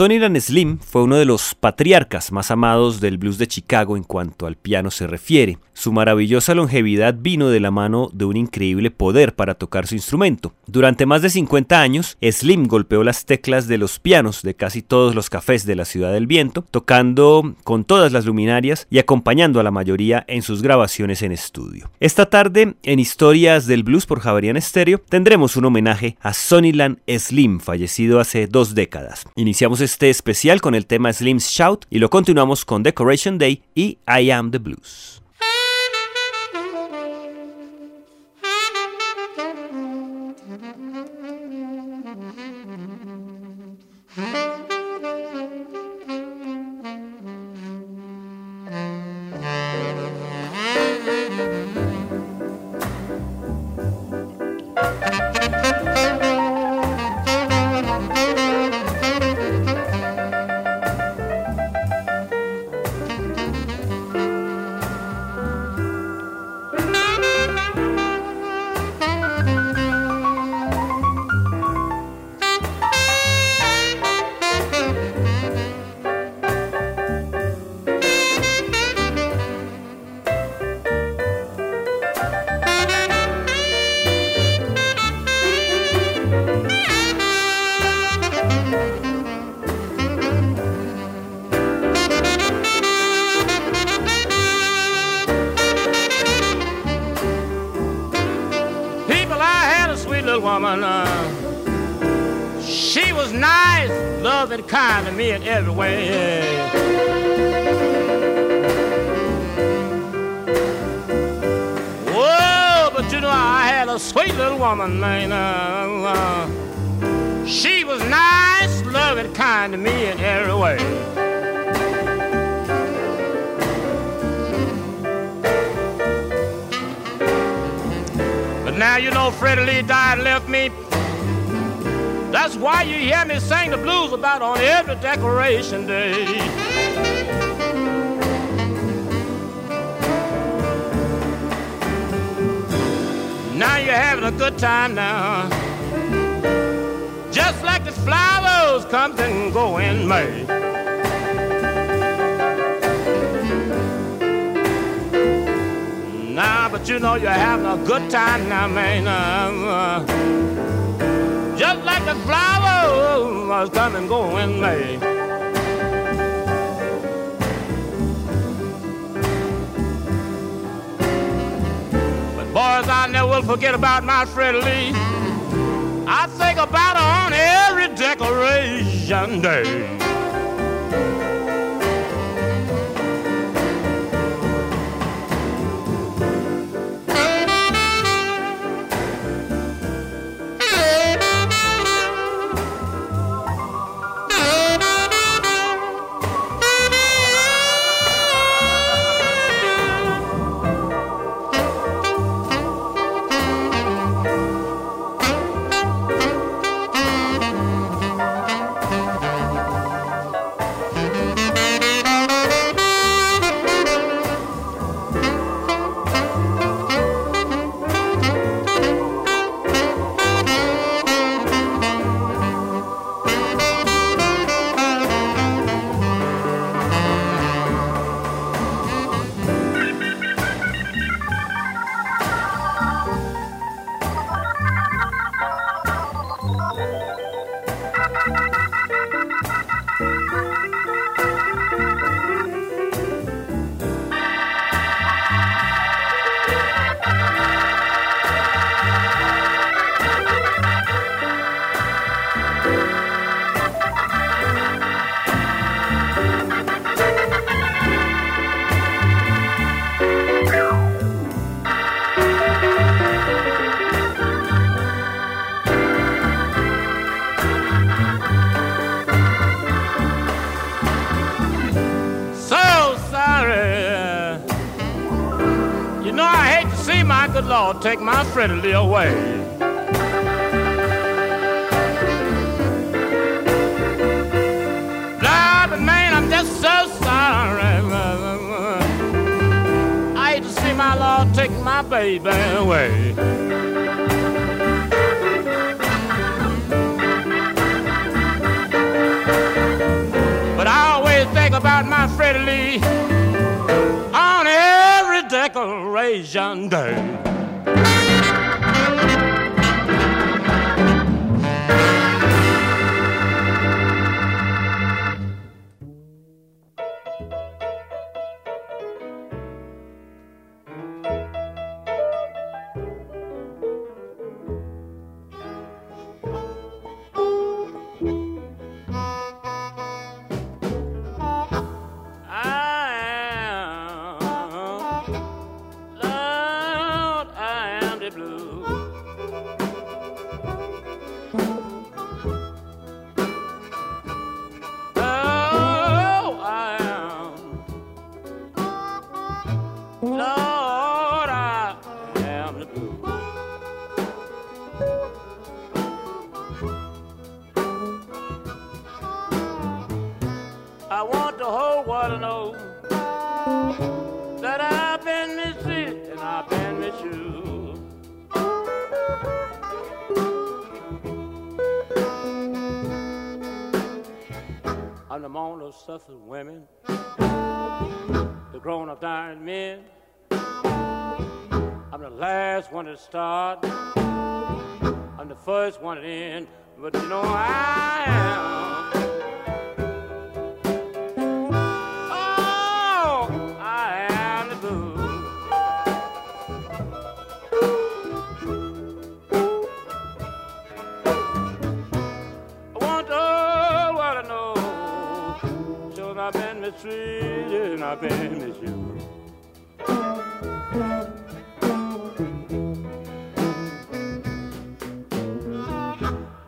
Sonny Slim fue uno de los patriarcas más amados del blues de Chicago en cuanto al piano se refiere. Su maravillosa longevidad vino de la mano de un increíble poder para tocar su instrumento. Durante más de 50 años, Slim golpeó las teclas de los pianos de casi todos los cafés de la Ciudad del Viento, tocando con todas las luminarias y acompañando a la mayoría en sus grabaciones en estudio. Esta tarde, en Historias del Blues por Javarian Stereo, tendremos un homenaje a Sonnyland Slim, fallecido hace dos décadas. Iniciamos este especial con el tema Slim's Shout y lo continuamos con Decoration Day y I Am the Blues. woman. Uh, she was nice, loving, kind to me in every way. Whoa, but you know, I had a sweet little woman, man. Uh, uh, she was nice, loving, kind to me in every way. Now you know Freddie Lee died and left Decoration Day. Now you're having a good time now. Just like the flowers come and go in May. But you know you're having a good time now, man. Uh, just like the flowers come and go in. But boys, I never will forget about my friend Lee. I think about her on every decoration day. Take my Freddie away. Suffered women, the grown up dying men. I'm the last one to start. I'm the first one end, but you know I am. Mistreated, I've been misused.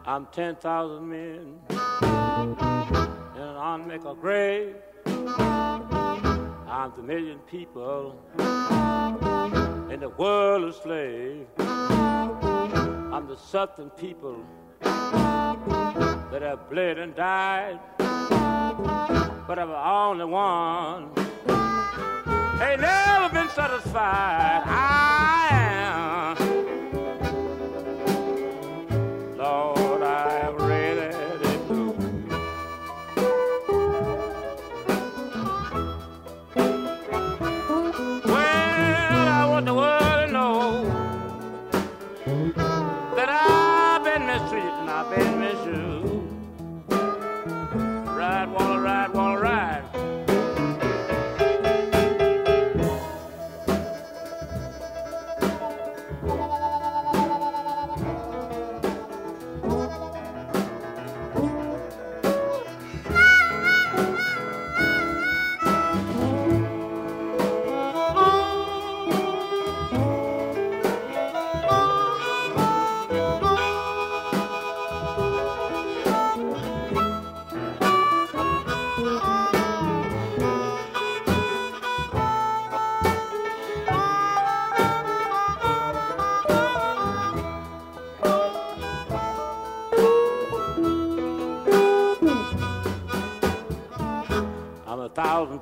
I'm 10,000 men in an unmaker grave. I'm the million people in the world of slave. I'm the southern people that have bled and died but I'm only one. Ain't never been satisfied. I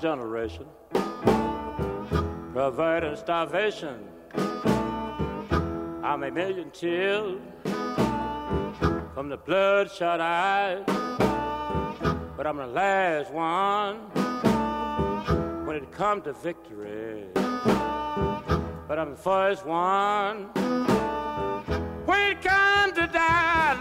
generation, providing starvation. I'm a million tears from the bloodshot eyes, but I'm the last one when it comes to victory. But I'm the first one when it comes to die,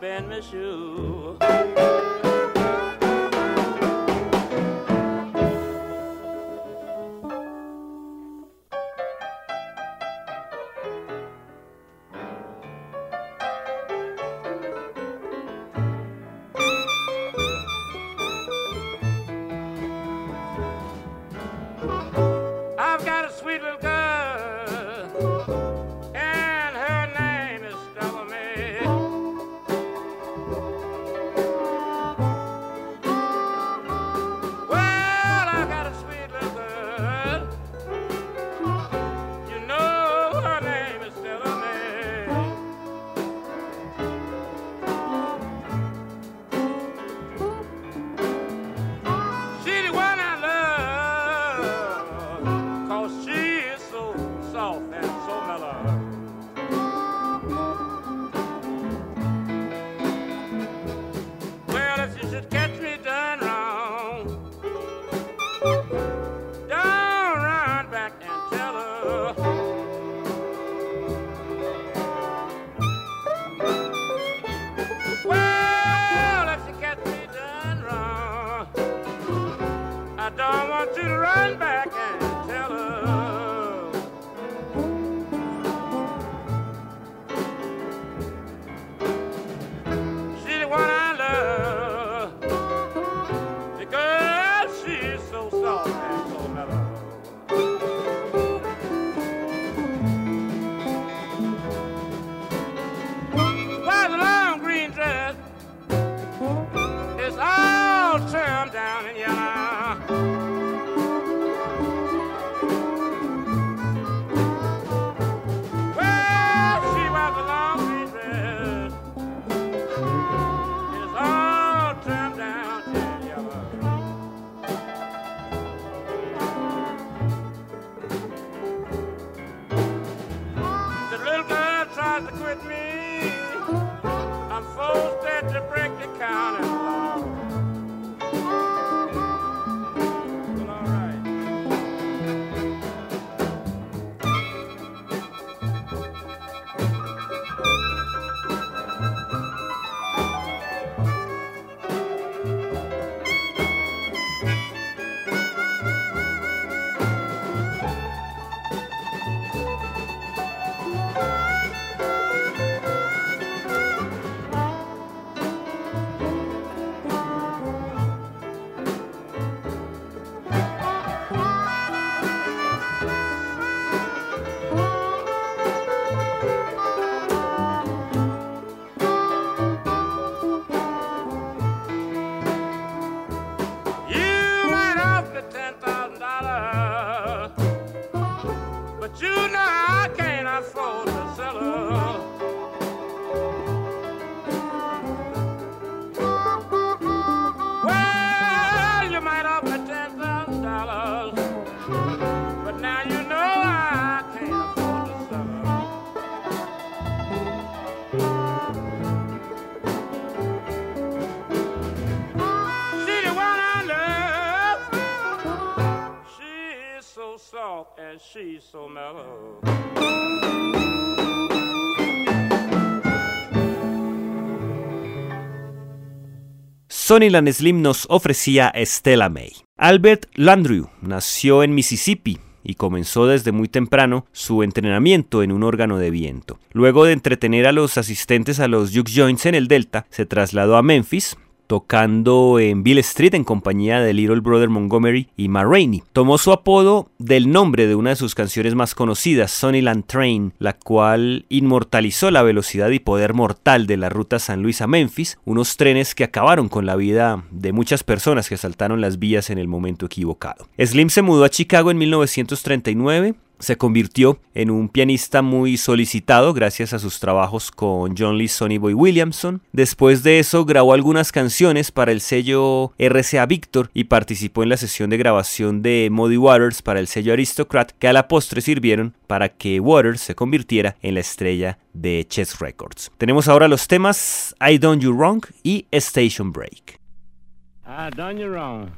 mistreated and I've she's so Slim nos ofrecía Stella May. Albert Landrew nació en Mississippi y comenzó desde muy temprano su entrenamiento en un órgano de viento. Luego de entretener a los asistentes a los Juke Joints en el Delta, se trasladó a Memphis, tocando en Bill Street en compañía de Little Brother Montgomery y Ma Rainey. Tomó su apodo del nombre de una de sus canciones más conocidas, Sunnyland Train, la cual inmortalizó la velocidad y poder mortal de la ruta San Luis a Memphis, unos trenes que acabaron con la vida de muchas personas que saltaron las vías en el momento equivocado. Slim se mudó a Chicago en 1939 se convirtió en un pianista muy solicitado gracias a sus trabajos con John Lee Sonny Boy Williamson. Después de eso grabó algunas canciones para el sello RCA Victor y participó en la sesión de grabación de Muddy Waters para el sello Aristocrat que a la postre sirvieron para que Waters se convirtiera en la estrella de Chess Records. Tenemos ahora los temas I Done You Wrong y Station Break. I done you wrong.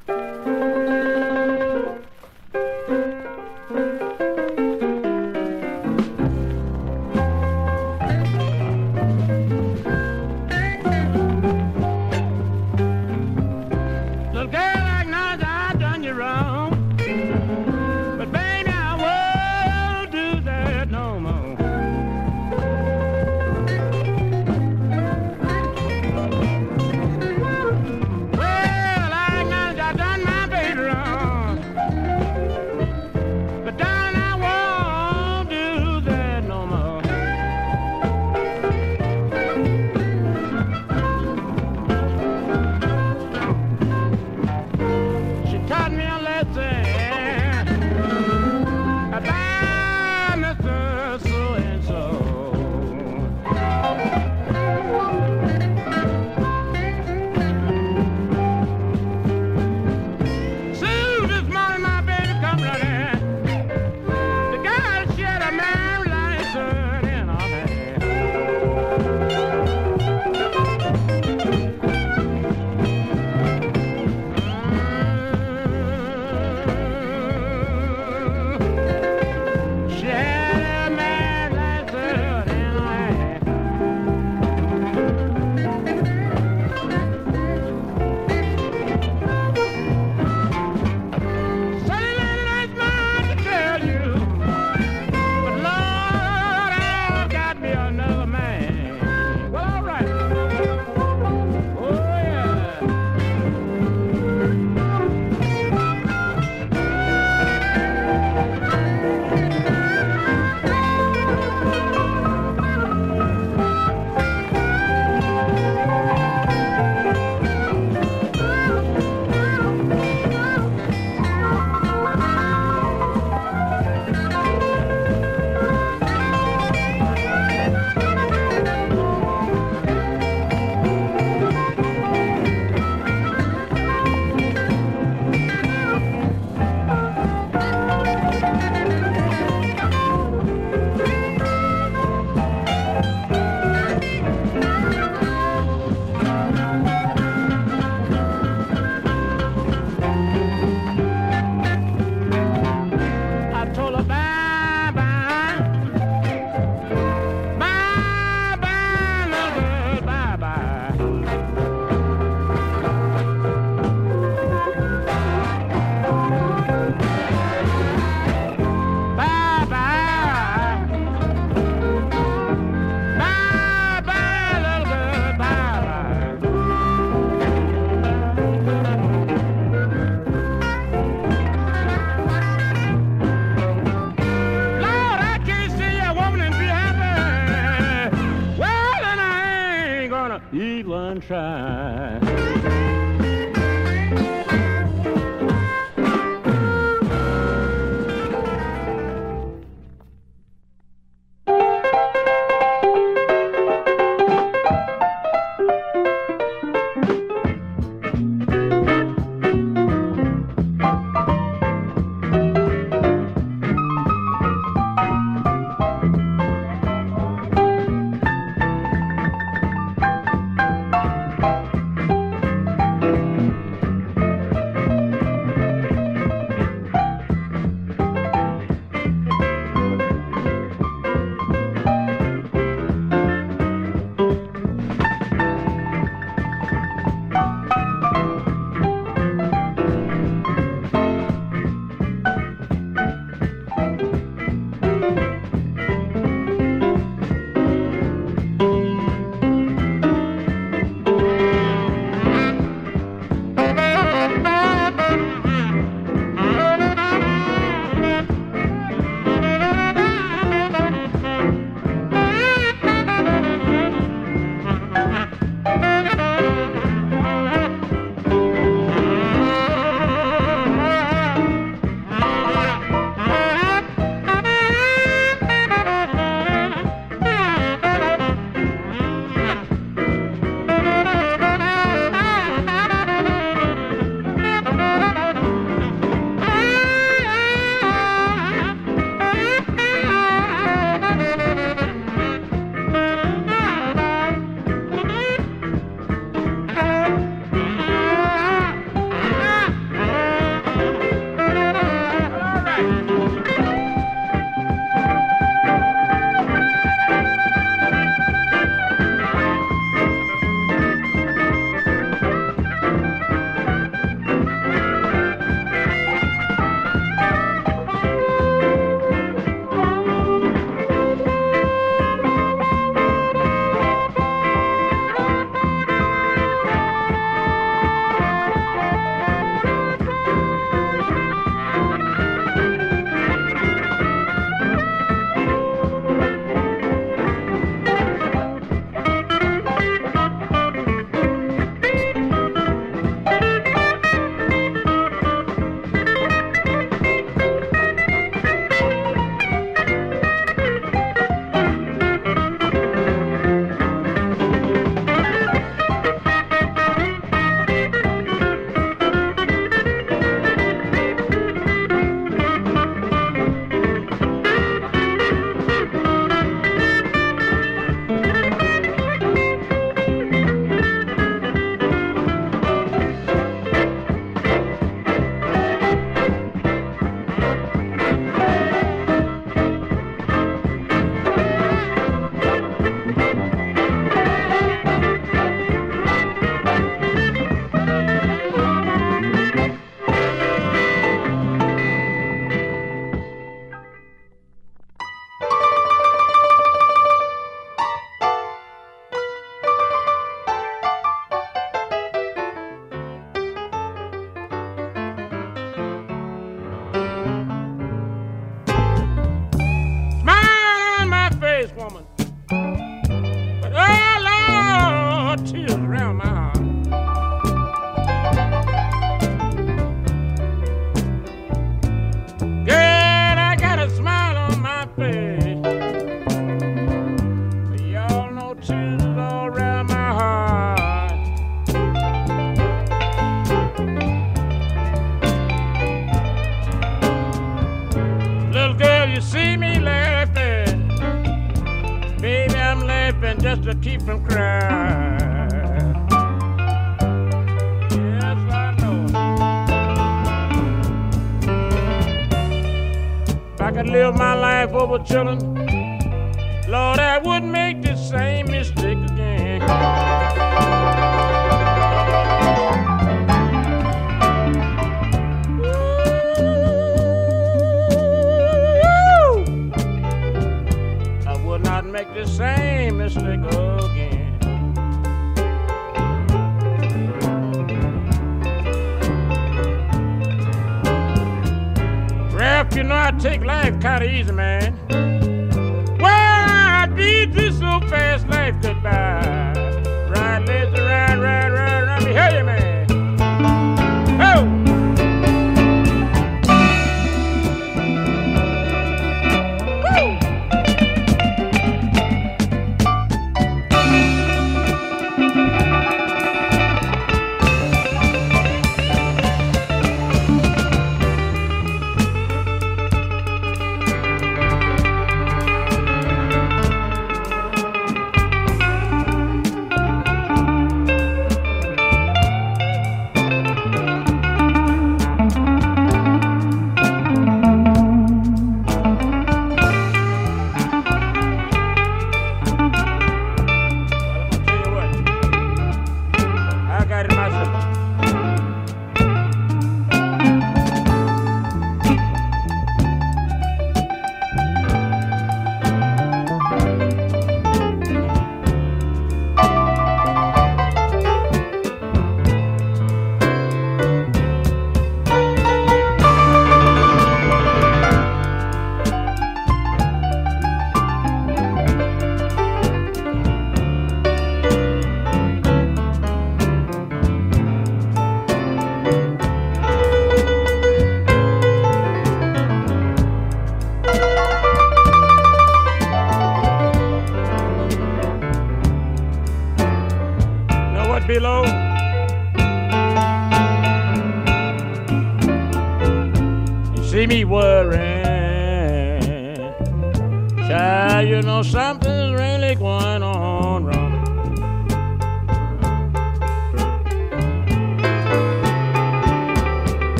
children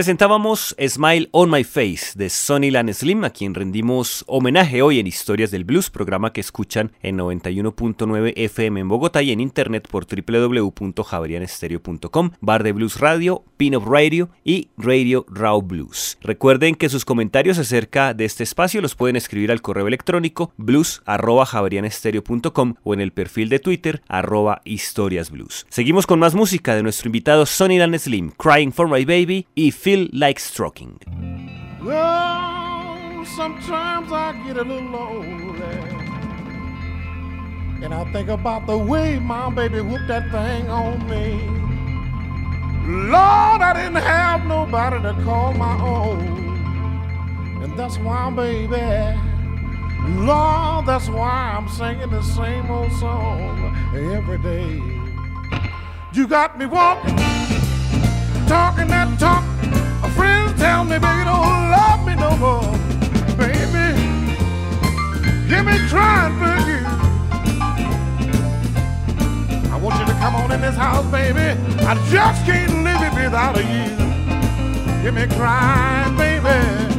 Presentábamos Smile on My Face de Sonny Lan Slim, a quien rendimos homenaje hoy en Historias del Blues, programa que escuchan en 91.9 FM en Bogotá y en internet por www.javerianestereo.com, Bar de Blues Radio, Pin-Up Radio y Radio Raw Blues. Recuerden que sus comentarios acerca de este espacio los pueden escribir al correo electrónico blues.javerianestereo.com o en el perfil de Twitter arroba historias blues. Seguimos con más música de nuestro invitado Sonny Lan Slim, Crying for My Baby y Like Stroking. Well, sometimes I get a little lonely. And I think about the way my baby whooped that thing on me. Lord, I didn't have nobody to call my own. And that's why, baby, Lord, that's why I'm singing the same old song every day. You got me walking, talking that talk. Friends tell me, baby, don't love me no more. Baby, hear me crying for you. I want you to come on in this house, baby. I just can't live it without you. Hear me crying. Baby,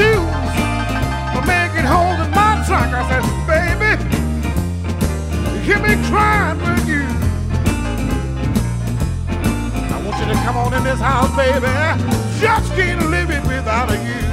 and my shoes are making holes in my trunk. I said, baby, hear me crying for you. I want you to come on in this house, baby. Just can't live it without you.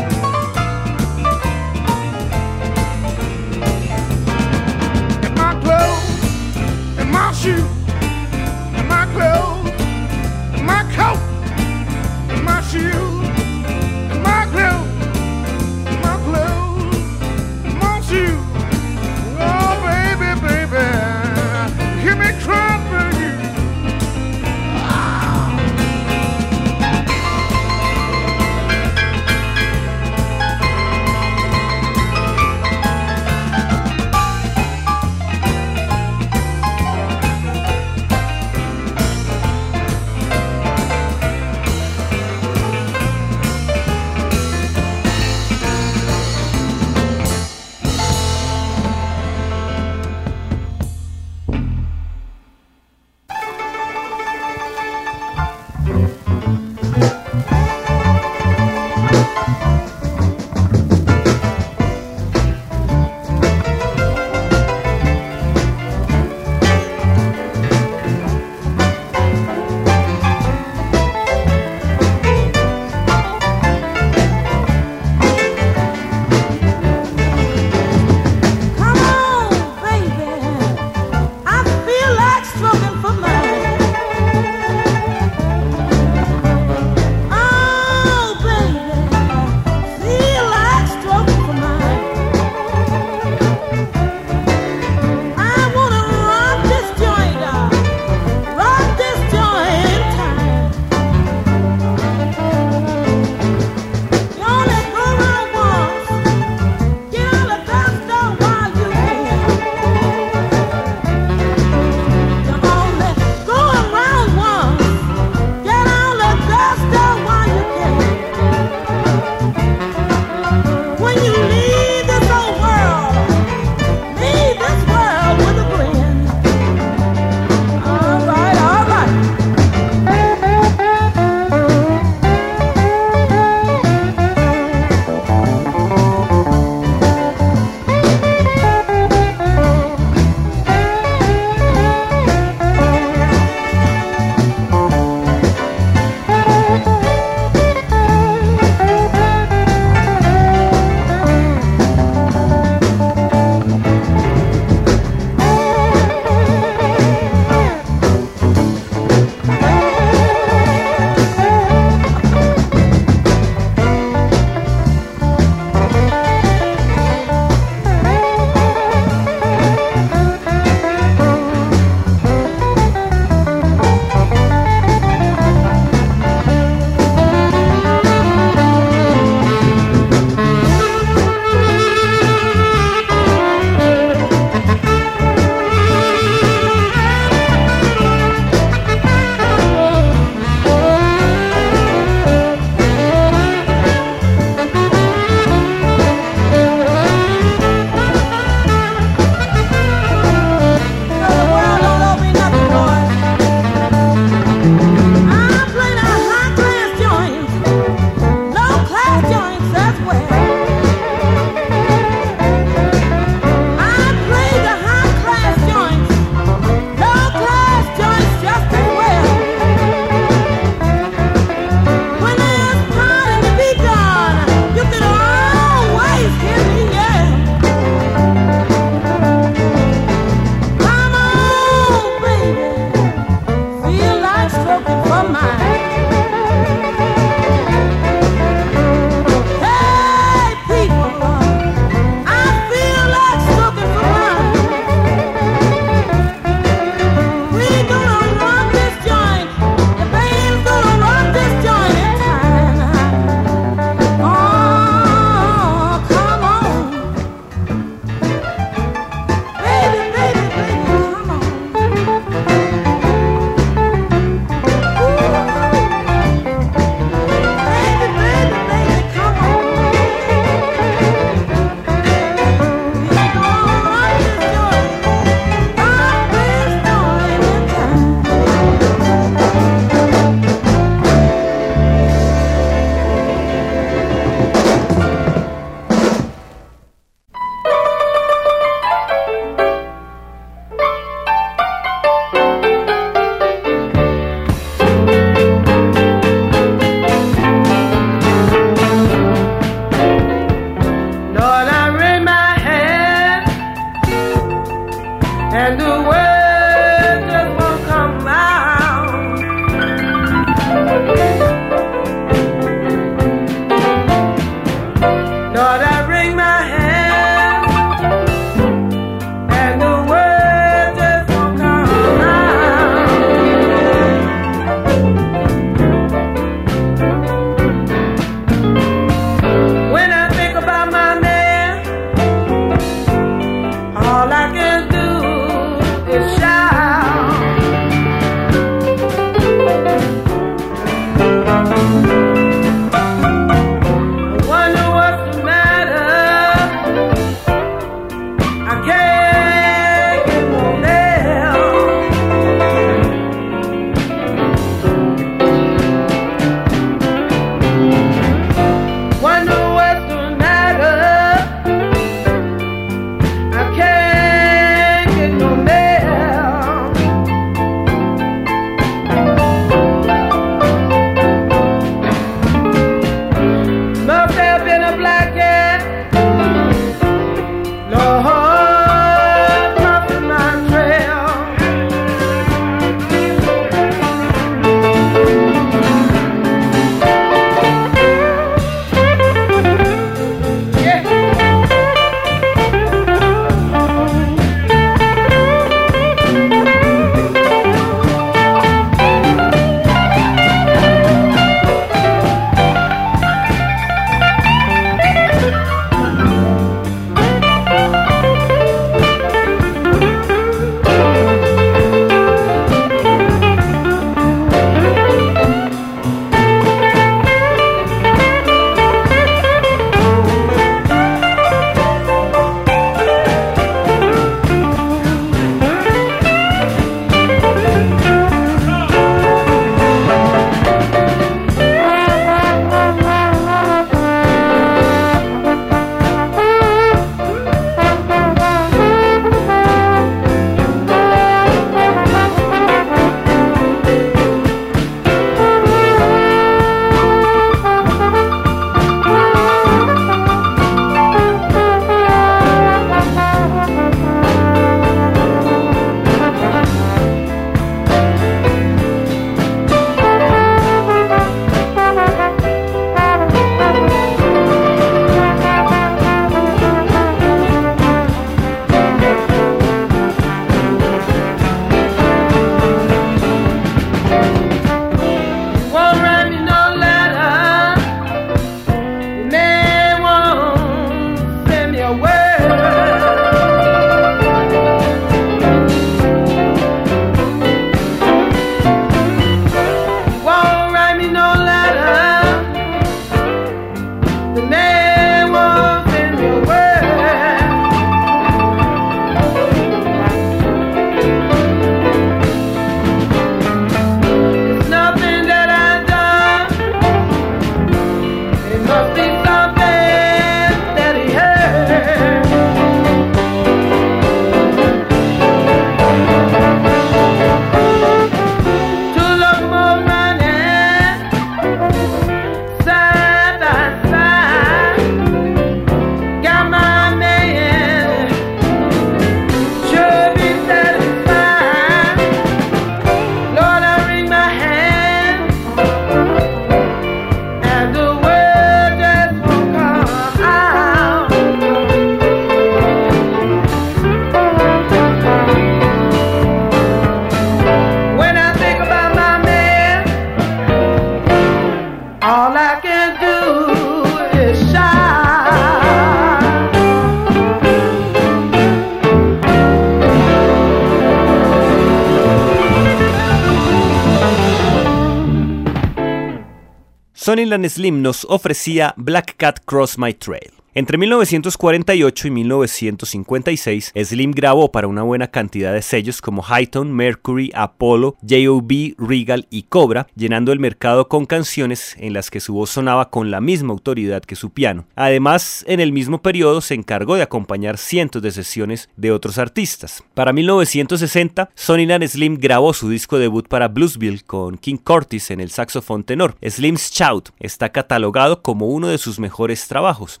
Sonnyland Slim nos ofrecía Black Cat Cross My Trail. Entre 1948 y 1956, Slim grabó para una buena cantidad de sellos como Highton, Mercury, Apollo, J.O.B., Regal y Cobra, llenando el mercado con canciones en las que su voz sonaba con la misma autoridad que su piano. Además, en el mismo periodo se encargó de acompañar cientos de sesiones de otros artistas. Para 1960, Sonnyland Slim grabó su disco debut para Bluesville con King Curtis en el saxofón tenor. Slim's Shout está catalogado como uno de sus mejores trabajos.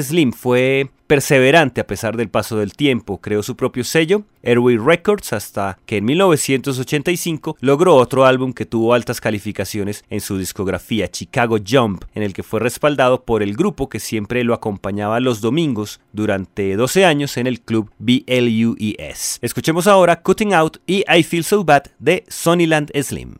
Slim fue perseverante a pesar del paso del tiempo, creó su propio sello, Airway Records, hasta que en 1985 logró otro álbum que tuvo altas calificaciones en su discografía, Chicago Jump, en el que fue respaldado por el grupo que siempre lo acompañaba los domingos durante 12 años en el club BLUES. Escuchemos ahora Cutting Out y I Feel So Bad de Sonnyland Slim.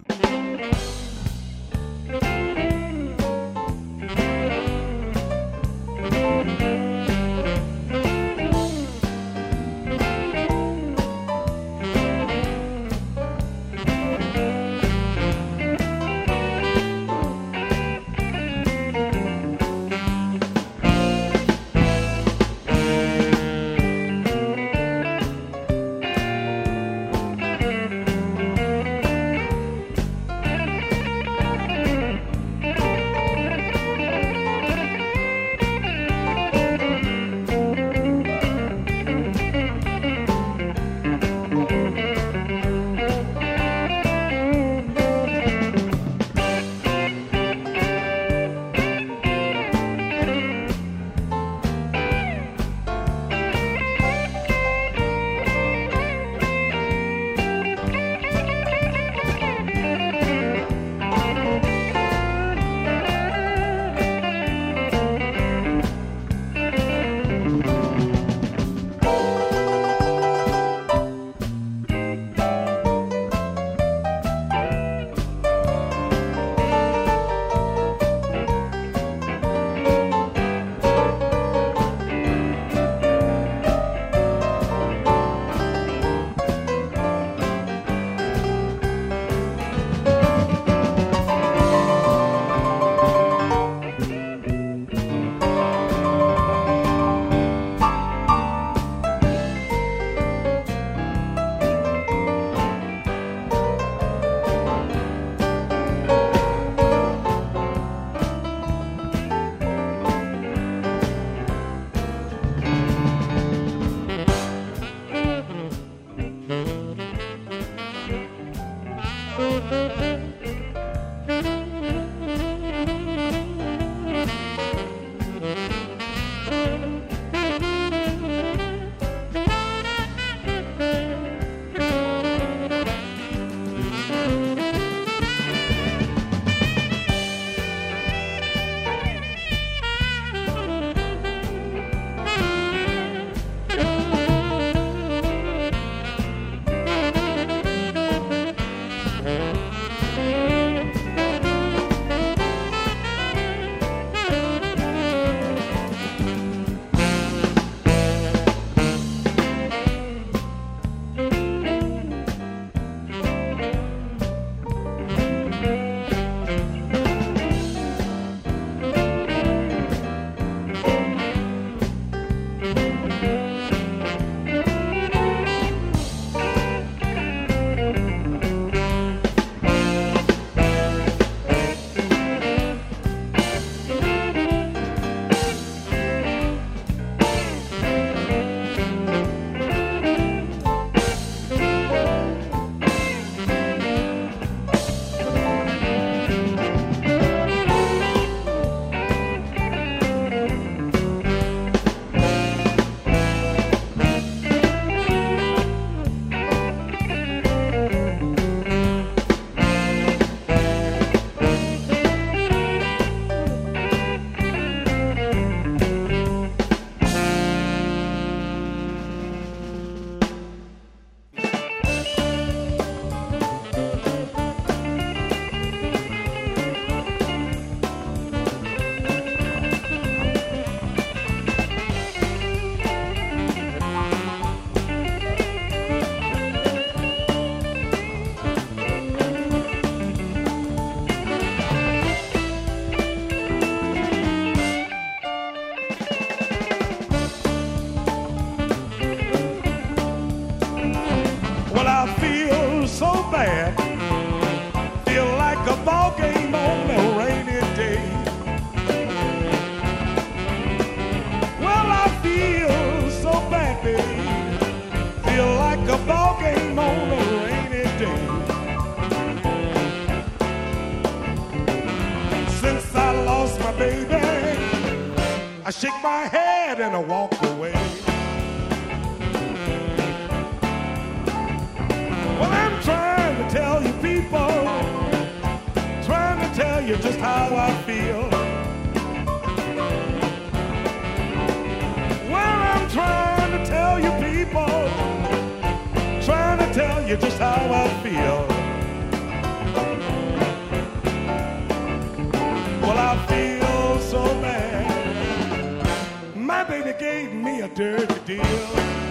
Dirty deal.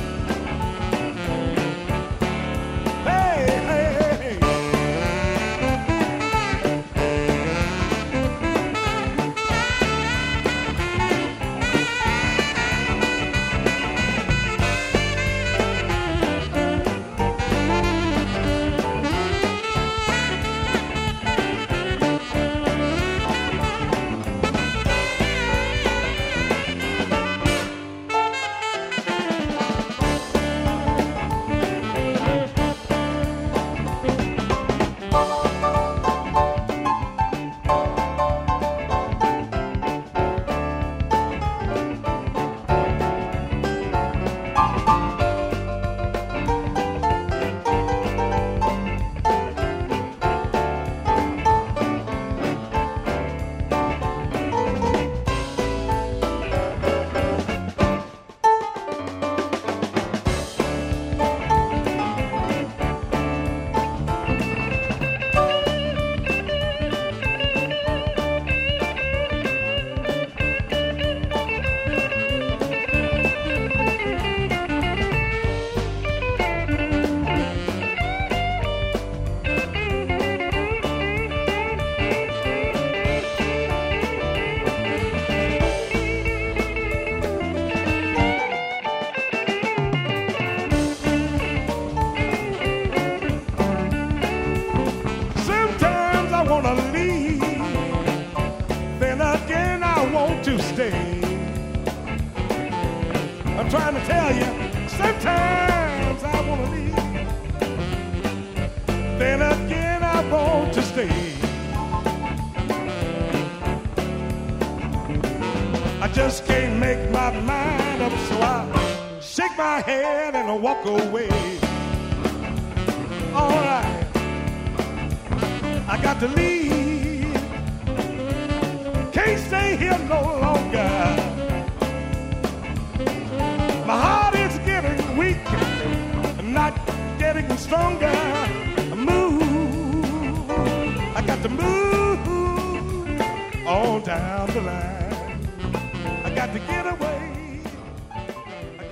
Again I want to stay. I'm trying to tell you, sometimes I want to leave, then again I want to stay. I just can't make my mind up, so I shake my head and I walk away. All right. I got to leave. Here no longer. My heart is getting weak, not getting stronger. Move. I got to move on down the line. I got to get away. I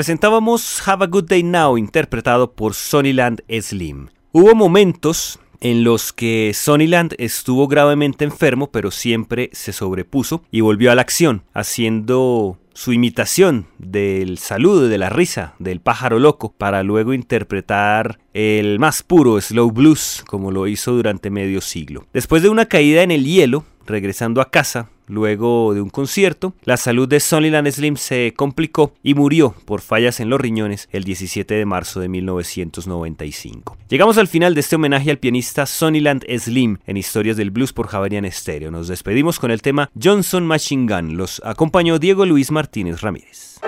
Presentábamos Have a Good Day Now interpretado por Sonnyland Slim. Hubo momentos en los que Sonnyland estuvo gravemente enfermo pero siempre se sobrepuso y volvió a la acción, haciendo su imitación del saludo, de la risa del pájaro loco, para luego interpretar el más puro slow blues como lo hizo durante medio siglo. Después de una caída en el hielo, regresando a casa, Luego de un concierto, la salud de Sonnyland Slim se complicó y murió por fallas en los riñones el 17 de marzo de 1995. Llegamos al final de este homenaje al pianista Sonnyland Slim en Historias del Blues por Javarian Stereo. Nos despedimos con el tema Johnson Machine Gun. Los acompañó Diego Luis Martínez Ramírez.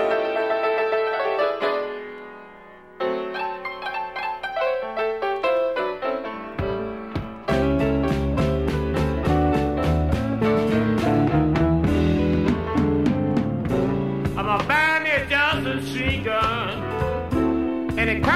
Cyclone